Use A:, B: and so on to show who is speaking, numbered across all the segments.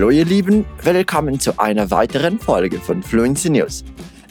A: Hallo ihr Lieben, willkommen zu einer weiteren Folge von Fluency News.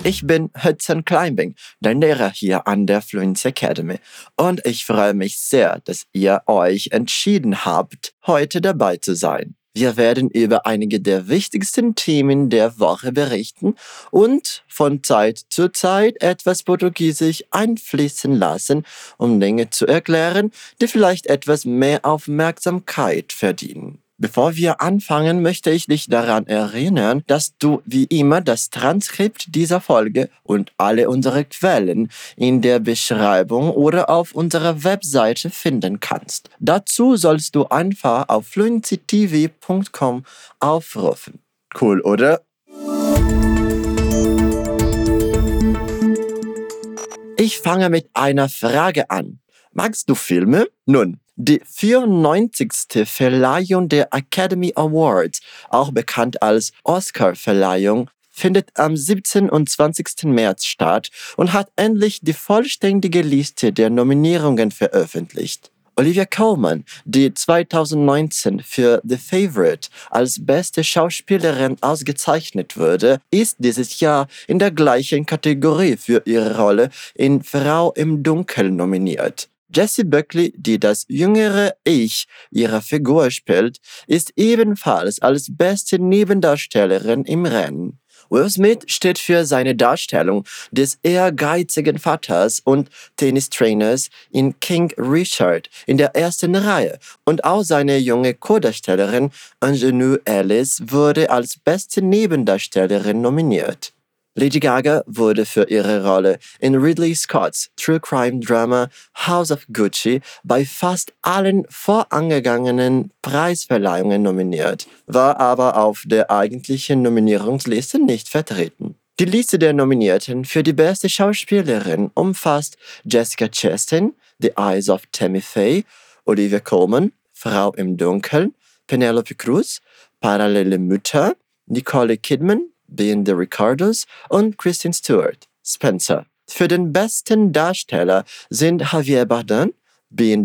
A: Ich bin Hudson Climbing, dein Lehrer hier an der Fluency Academy und ich freue mich sehr, dass ihr euch entschieden habt, heute dabei zu sein. Wir werden über einige der wichtigsten Themen der Woche berichten und von Zeit zu Zeit etwas Portugiesisch einfließen lassen, um Dinge zu erklären, die vielleicht etwas mehr Aufmerksamkeit verdienen. Bevor wir anfangen, möchte ich dich daran erinnern, dass du wie immer das Transkript dieser Folge und alle unsere Quellen in der Beschreibung oder auf unserer Webseite finden kannst. Dazu sollst du einfach auf fluencytv.com aufrufen. Cool, oder? Ich fange mit einer Frage an. Magst du Filme? Nun, die 94. Verleihung der Academy Awards, auch bekannt als Oscar-Verleihung, findet am 17. und 20. März statt und hat endlich die vollständige Liste der Nominierungen veröffentlicht. Olivia Colman, die 2019 für The Favorite als beste Schauspielerin ausgezeichnet wurde, ist dieses Jahr in der gleichen Kategorie für ihre Rolle in Frau im Dunkeln nominiert. Jessie Buckley, die das jüngere Ich ihrer Figur spielt, ist ebenfalls als beste Nebendarstellerin im Rennen. Will Smith steht für seine Darstellung des ehrgeizigen Vaters und Tennistrainers in King Richard in der ersten Reihe und auch seine junge Co-Darstellerin Ingenue Alice wurde als beste Nebendarstellerin nominiert. Lady Gaga wurde für ihre Rolle in Ridley Scotts True Crime Drama House of Gucci bei fast allen vorangegangenen Preisverleihungen nominiert, war aber auf der eigentlichen Nominierungsliste nicht vertreten. Die Liste der Nominierten für die beste Schauspielerin umfasst Jessica Chastain, The Eyes of Tammy Faye, Olivia Colman, Frau im Dunkeln, Penelope Cruz, Parallele Mütter, Nicole Kidman, being the Ricardos und Kristen Stewart, Spencer. Für den besten Darsteller sind Javier Bardem,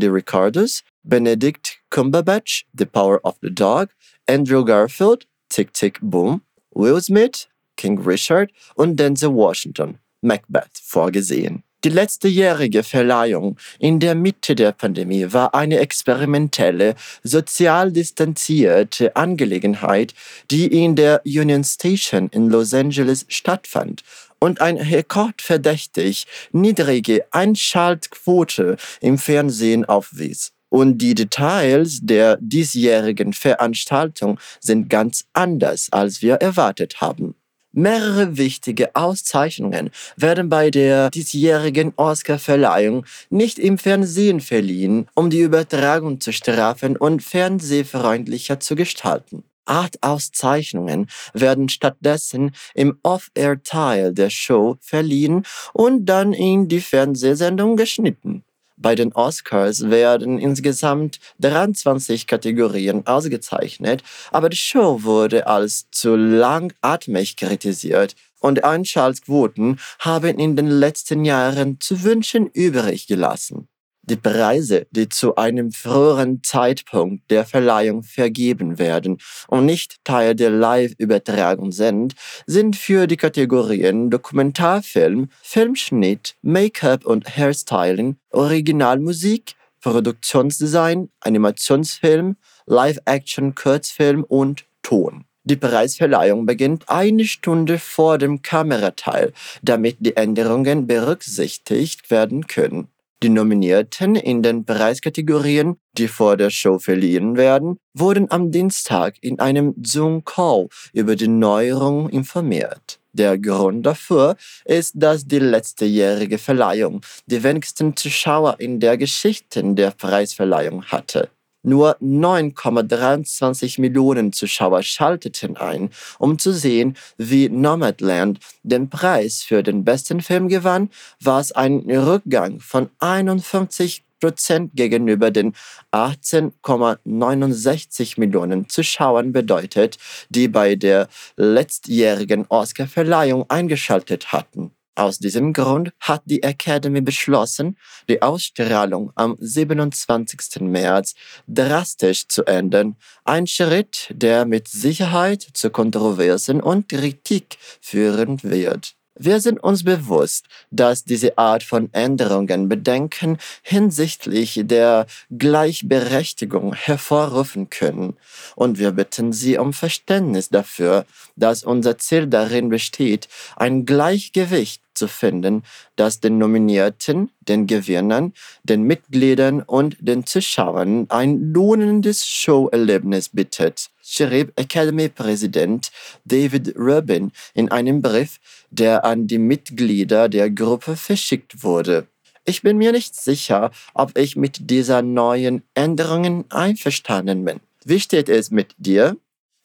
A: the Ricardos, Benedict Cumberbatch, The Power of the Dog, Andrew Garfield, Tick Tick Boom, Will Smith, King Richard und Denzel Washington, Macbeth, vorgesehen. Die letztejährige Verleihung in der Mitte der Pandemie war eine experimentelle, sozial distanzierte Angelegenheit, die in der Union Station in Los Angeles stattfand und eine rekordverdächtig niedrige Einschaltquote im Fernsehen aufwies. Und die Details der diesjährigen Veranstaltung sind ganz anders, als wir erwartet haben. Mehrere wichtige Auszeichnungen werden bei der diesjährigen Oscar-Verleihung nicht im Fernsehen verliehen, um die Übertragung zu strafen und fernsehfreundlicher zu gestalten. Acht Auszeichnungen werden stattdessen im Off-Air-Teil der Show verliehen und dann in die Fernsehsendung geschnitten. Bei den Oscars werden insgesamt 23 Kategorien ausgezeichnet, aber die Show wurde als zu langatmig kritisiert und Einschaltquoten haben in den letzten Jahren zu wünschen übrig gelassen. Die Preise, die zu einem früheren Zeitpunkt der Verleihung vergeben werden und nicht Teil der Live-Übertragung sind, sind für die Kategorien Dokumentarfilm, Filmschnitt, Make-up und Hairstyling, Originalmusik, Produktionsdesign, Animationsfilm, Live-Action-Kurzfilm und Ton. Die Preisverleihung beginnt eine Stunde vor dem Kamerateil, damit die Änderungen berücksichtigt werden können. Die Nominierten in den Preiskategorien, die vor der Show verliehen werden, wurden am Dienstag in einem Zoom-Call über die Neuerung informiert. Der Grund dafür ist, dass die letztejährige Verleihung die wenigsten Zuschauer in der Geschichte der Preisverleihung hatte. Nur 9,23 Millionen Zuschauer schalteten ein, um zu sehen, wie Nomadland den Preis für den besten Film gewann, was ein Rückgang von 51 Prozent gegenüber den 18,69 Millionen Zuschauern bedeutet, die bei der letztjährigen Oscarverleihung eingeschaltet hatten. Aus diesem Grund hat die Academy beschlossen, die Ausstrahlung am 27. März drastisch zu ändern, ein Schritt, der mit Sicherheit zu Kontroversen und Kritik führen wird. Wir sind uns bewusst, dass diese Art von Änderungen Bedenken hinsichtlich der Gleichberechtigung hervorrufen können, und wir bitten Sie um Verständnis dafür, dass unser Ziel darin besteht, ein Gleichgewicht zu finden, das den Nominierten, den Gewinnern, den Mitgliedern und den Zuschauern ein lohnendes Showerlebnis bietet, schrieb Academy-Präsident David Rubin in einem Brief, der an die Mitglieder der Gruppe verschickt wurde. Ich bin mir nicht sicher, ob ich mit dieser neuen Änderungen einverstanden bin. Wie steht es mit dir?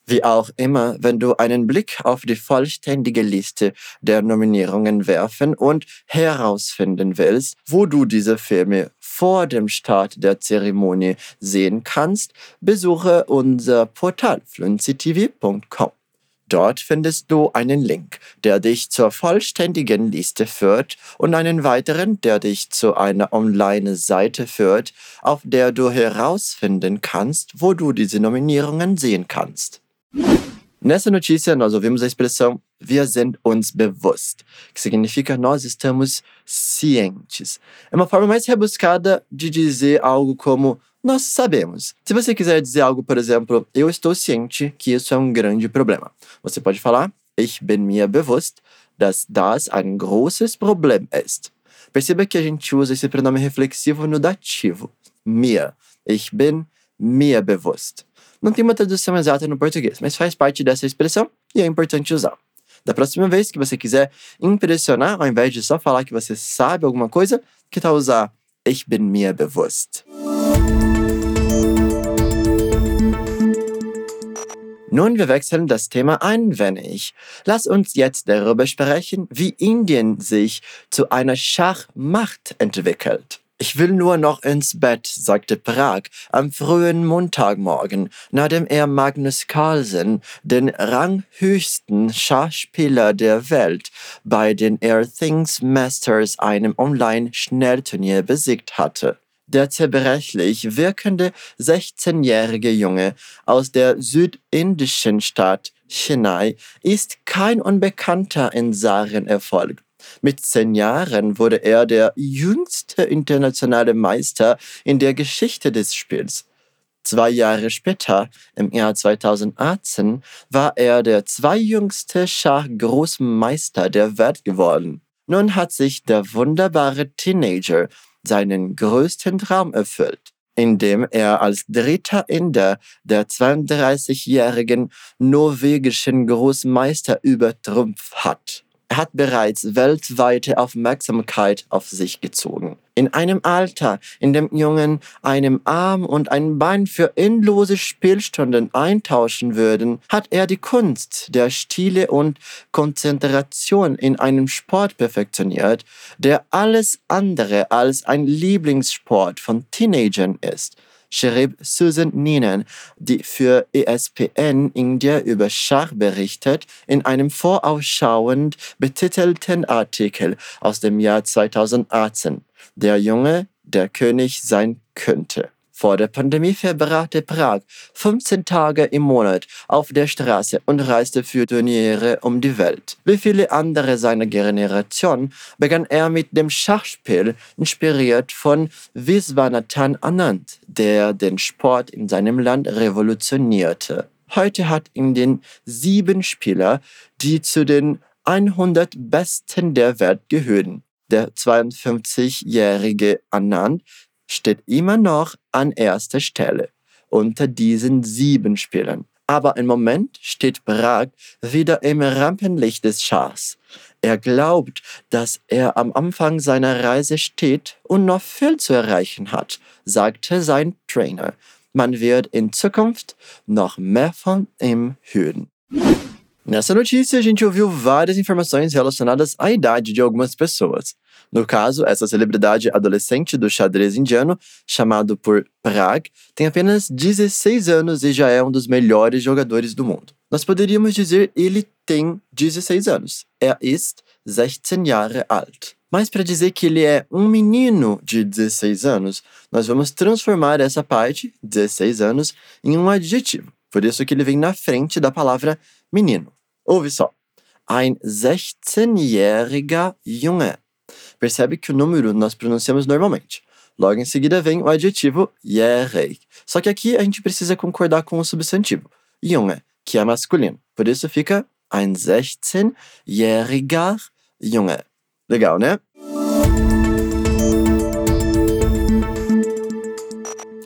A: Wie auch immer, wenn du einen Blick auf die vollständige Liste der Nominierungen werfen und herausfinden willst, wo du diese Filme vor dem Start der Zeremonie sehen kannst, besuche unser Portal fluencytv.com. Dort findest du einen Link, der dich zur vollständigen Liste führt und einen weiteren, der dich zu einer Online-Seite führt, auf der du herausfinden kannst, wo du diese Nominierungen sehen kannst. Nessa notícia, nós ouvimos a expressão wir sind uns bewusst, que significa nós estamos cientes. É uma forma mais rebuscada de dizer algo como nós sabemos. Se você quiser dizer algo, por exemplo, eu estou ciente que isso é um grande problema. Você pode falar, ich bin mir bewusst, dass das ein großes Problem ist. Perceba que a gente usa esse pronome reflexivo no dativo, mir. Ich bin mir bewusst. Não tem uma tradução exata no português, mas faz parte dessa expressão e é importante usar. Da próxima vez que você quiser impressionar, ao invés de só falar que você sabe alguma coisa, que tal usar Ich bin mir bewusst. Nun, wir wechseln das Thema ein wenig. Lass uns jetzt darüber sprechen, wie Indien sich zu einer Schachmacht entwickelt. Ich will nur noch ins Bett, sagte Prag am frühen Montagmorgen, nachdem er Magnus Carlsen, den ranghöchsten Schachspieler der Welt, bei den Air Things Masters einem Online-Schnellturnier besiegt hatte. Der zerbrechlich wirkende 16-jährige Junge aus der südindischen Stadt Chennai ist kein Unbekannter in Sachen Erfolg. Mit zehn Jahren wurde er der jüngste internationale Meister in der Geschichte des Spiels. Zwei Jahre später, im Jahr 2018, war er der zweijüngste Schachgroßmeister der Welt geworden. Nun hat sich der wunderbare Teenager seinen größten Traum erfüllt, indem er als dritter Inder der 32-jährigen norwegischen Großmeister übertrumpft hat. Hat bereits weltweite Aufmerksamkeit auf sich gezogen. In einem Alter, in dem Jungen einem Arm und ein Bein für endlose Spielstunden eintauschen würden, hat er die Kunst der Stile und Konzentration in einem Sport perfektioniert, der alles andere als ein Lieblingssport von Teenagern ist schrieb Susan Neenan, die für ESPN India über Schach berichtet, in einem vorausschauend betitelten Artikel aus dem Jahr 2018. Der Junge, der König sein könnte. Vor der Pandemie verbrachte Prag 15 Tage im Monat auf der Straße und reiste für Turniere um die Welt. Wie viele andere seiner Generation begann er mit dem Schachspiel, inspiriert von Viswanathan Anand, der den Sport in seinem Land revolutionierte. Heute hat Indien sieben Spieler, die zu den 100 Besten der Welt gehören. Der 52-jährige Anand steht immer noch an erster Stelle unter diesen sieben Spielern. Aber im Moment steht Prag wieder im Rampenlicht des Schachs. Er glaubt, dass er am Anfang seiner Reise steht und noch viel zu erreichen hat, sagte sein Trainer. Man wird in Zukunft noch mehr von ihm hören. Nessa notícia, a gente ouviu várias informações relacionadas à idade de algumas pessoas. No caso, essa celebridade adolescente do xadrez indiano, chamado por Prag, tem apenas 16 anos e já é um dos melhores jogadores do mundo. Nós poderíamos dizer ele tem 16 anos. Er ist 16 Jahre alt. Mas para dizer que ele é um menino de 16 anos, nós vamos transformar essa parte, 16 anos, em um adjetivo. Por isso que ele vem na frente da palavra menino. Ouve só. Ein 16-jähriger Junge. Percebe que o número nós pronunciamos normalmente. Logo em seguida vem o adjetivo jährig. Só que aqui a gente precisa concordar com o substantivo, Junge, que é masculino. Por isso fica ein 16-jähriger Junge. Legal, né?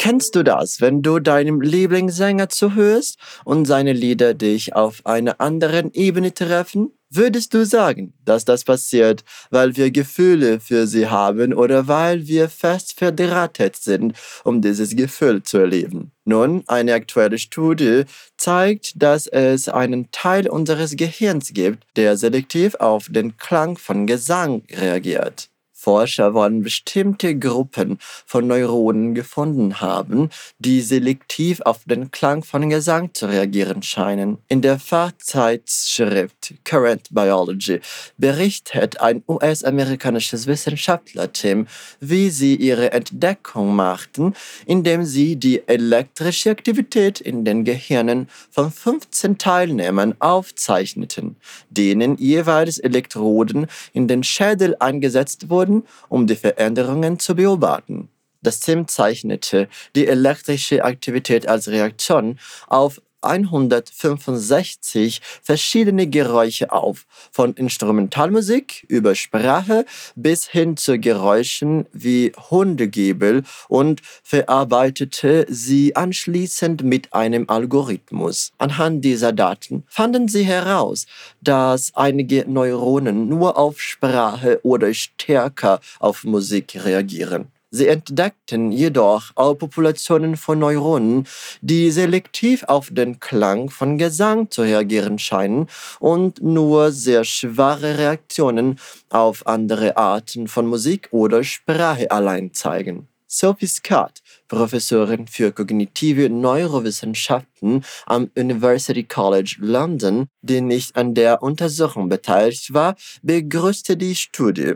A: Kennst du das, wenn du deinem Lieblingssänger zuhörst und seine Lieder dich auf einer anderen Ebene treffen? Würdest du sagen, dass das passiert, weil wir Gefühle für sie haben oder weil wir fest verdrahtet sind, um dieses Gefühl zu erleben? Nun, eine aktuelle Studie zeigt, dass es einen Teil unseres Gehirns gibt, der selektiv auf den Klang von Gesang reagiert. Forscher wollen bestimmte Gruppen von Neuronen gefunden haben, die selektiv auf den Klang von Gesang zu reagieren scheinen. In der Fachzeitschrift Current Biology berichtet ein US-amerikanisches Wissenschaftlerteam, wie sie ihre Entdeckung machten, indem sie die elektrische Aktivität in den Gehirnen von 15 Teilnehmern aufzeichneten, denen jeweils Elektroden in den Schädel eingesetzt wurden werden, um die Veränderungen zu beobachten. Das Team zeichnete die elektrische Aktivität als Reaktion auf 165 verschiedene Geräusche auf, von Instrumentalmusik über Sprache bis hin zu Geräuschen wie Hundegebel und verarbeitete sie anschließend mit einem Algorithmus. Anhand dieser Daten fanden sie heraus, dass einige Neuronen nur auf Sprache oder stärker auf Musik reagieren. Sie entdeckten jedoch auch Populationen von Neuronen, die selektiv auf den Klang von Gesang zu reagieren scheinen und nur sehr schwache Reaktionen auf andere Arten von Musik oder Sprache allein zeigen. Sophie Scott, Professorin für kognitive Neurowissenschaften am University College London, die nicht an der Untersuchung beteiligt war, begrüßte die Studie.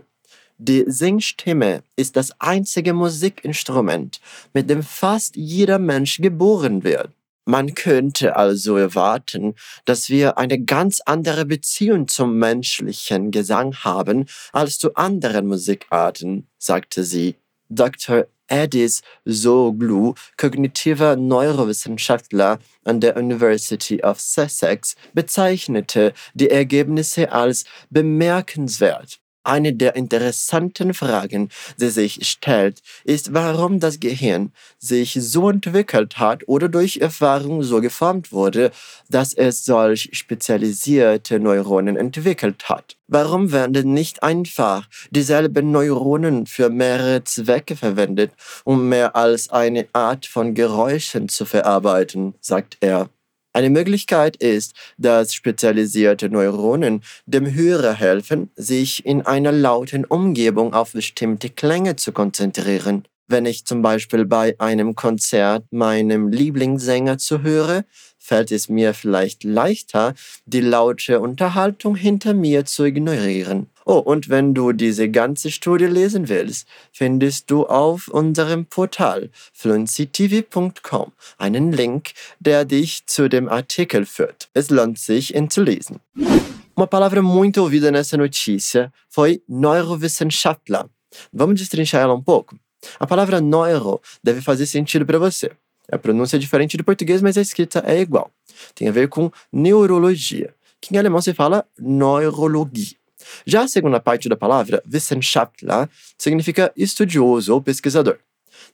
A: Die Singstimme ist das einzige Musikinstrument, mit dem fast jeder Mensch geboren wird. Man könnte also erwarten, dass wir eine ganz andere Beziehung zum menschlichen Gesang haben als zu anderen Musikarten, sagte sie. Dr. Edis Soglu, kognitiver Neurowissenschaftler an der University of Sussex, bezeichnete die Ergebnisse als bemerkenswert. Eine der interessanten Fragen, die sich stellt, ist, warum das Gehirn sich so entwickelt hat oder durch Erfahrung so geformt wurde, dass es solch spezialisierte Neuronen entwickelt hat. Warum werden nicht einfach dieselben Neuronen für mehrere Zwecke verwendet, um mehr als eine Art von Geräuschen zu verarbeiten, sagt er. Eine Möglichkeit ist, dass spezialisierte Neuronen dem Hörer helfen, sich in einer lauten Umgebung auf bestimmte Klänge zu konzentrieren. Wenn ich zum Beispiel bei einem Konzert meinem Lieblingssänger zuhöre, fällt es mir vielleicht leichter, die laute Unterhaltung hinter mir zu ignorieren. Oh, und wenn du diese ganze Studie lesen willst, findest du auf unserem Portal fluencytv.com einen Link, der dich zu dem Artikel führt. Es lohnt sich, ihn zu lesen. Uma palavra muito ouvida nessa notícia foi neurowissenschaftler. Vamos destrinchar ela um pouco? A palavra neuro deve fazer sentido para você. A pronúncia é diferente do português, mas a escrita é igual. Tem a ver com neurologia, que em alemão se fala Neurologie. Já a segunda parte da palavra, Wissenschaftler, significa estudioso ou pesquisador.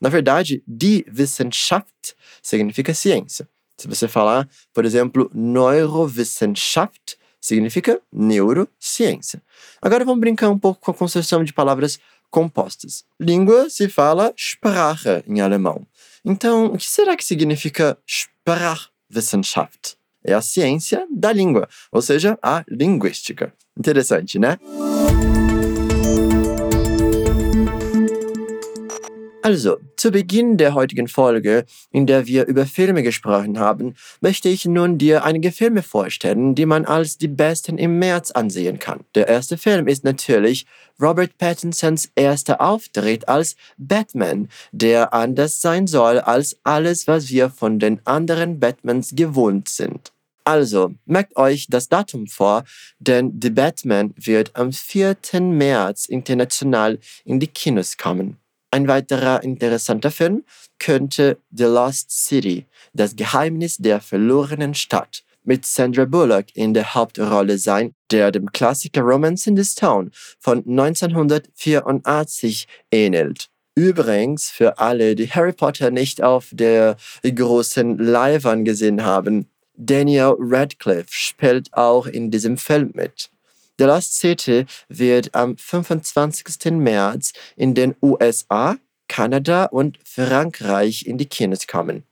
A: Na verdade, die Wissenschaft significa ciência. Se você falar, por exemplo, Neurowissenschaft, significa neurociência. Agora vamos brincar um pouco com a construção de palavras compostas. Língua se fala Sprache em alemão. Então, o que será que significa Sprachwissenschaft? É a ciência da língua, ou seja, a linguística. Interessante, né? Also, zu Beginn der heutigen Folge, in der wir über Filme gesprochen haben, möchte ich nun dir einige Filme vorstellen, die man als die besten im März ansehen kann. Der erste Film ist natürlich Robert Pattinsons erster Auftritt als Batman, der anders sein soll als alles, was wir von den anderen Batmans gewohnt sind. Also, merkt euch das Datum vor, denn The Batman wird am 4. März international in die Kinos kommen. Ein weiterer interessanter Film könnte The Lost City, das Geheimnis der verlorenen Stadt, mit Sandra Bullock in der Hauptrolle sein, der dem Klassiker Romance in the Stone von 1984 ähnelt. Übrigens, für alle, die Harry Potter nicht auf der großen Leinwand gesehen haben, Daniel Radcliffe spielt auch in diesem Film mit. The Lost City wird am 25. März in den USA, Kanada und Frankreich in die Kinos kommen.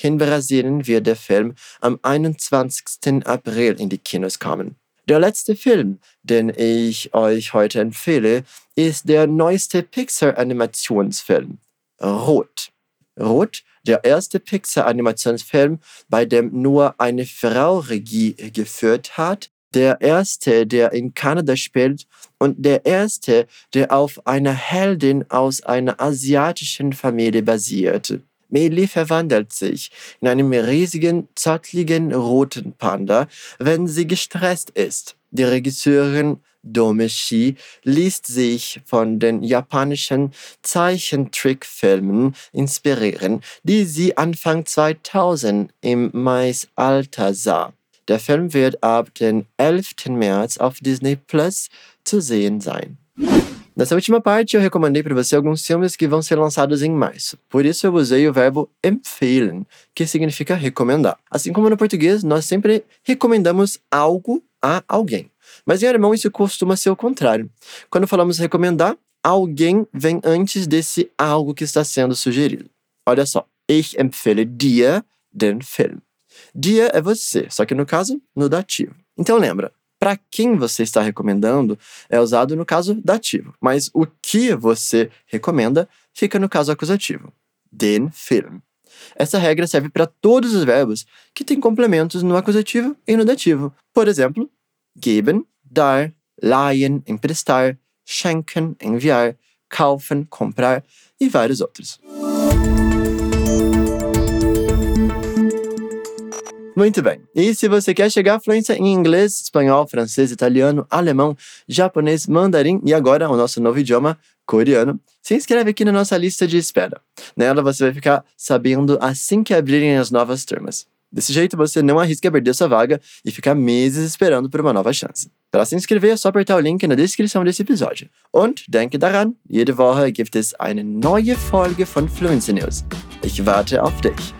A: In Brasilien wird der Film am 21. April in die Kinos kommen. Der letzte Film, den ich euch heute empfehle, ist der neueste Pixar-Animationsfilm, Rot. Rot, der erste Pixar-Animationsfilm, bei dem nur eine Frau Regie geführt hat, der erste, der in Kanada spielt und der erste, der auf einer Heldin aus einer asiatischen Familie basiert. Meli verwandelt sich in einem riesigen, zottligen roten Panda, wenn sie gestresst ist. Die Regisseurin Domeshi liest sich von den japanischen Zeichentrickfilmen inspirieren, die sie Anfang 2000 im Maisalter sah. Der Film wird ab dem 11. März auf Disney Plus zu sehen sein. Nessa última parte, eu recomendei para você alguns filmes que vão ser lançados em março. Por isso, eu usei o verbo empfehlen, que significa recomendar. Assim como no português, nós sempre recomendamos algo a alguém. Mas em alemão, isso costuma ser o contrário. Quando falamos recomendar, alguém vem antes desse algo que está sendo sugerido. Olha só, ich empfehle dir den Film. Dia é você, só que no caso, no dativo. Então lembra, para quem você está recomendando é usado no caso dativo, mas o que você recomenda fica no caso acusativo. Den Film. Essa regra serve para todos os verbos que têm complementos no acusativo e no dativo. Por exemplo, geben, dar, leihen, emprestar, schenken, enviar, kaufen, comprar e vários outros. Muito bem. E se você quer chegar à fluência em inglês, espanhol, francês, italiano, alemão, japonês, mandarim e agora o nosso novo idioma, coreano, se inscreve aqui na nossa lista de espera. Nela você vai ficar sabendo assim que abrirem as novas turmas. Desse jeito você não arrisca perder sua vaga e ficar meses esperando por uma nova chance. Para se inscrever é só apertar o link na descrição desse episódio. Und denke daran, jede Woche gibt es eine neue Folge von Fluency News. Ich warte auf dich.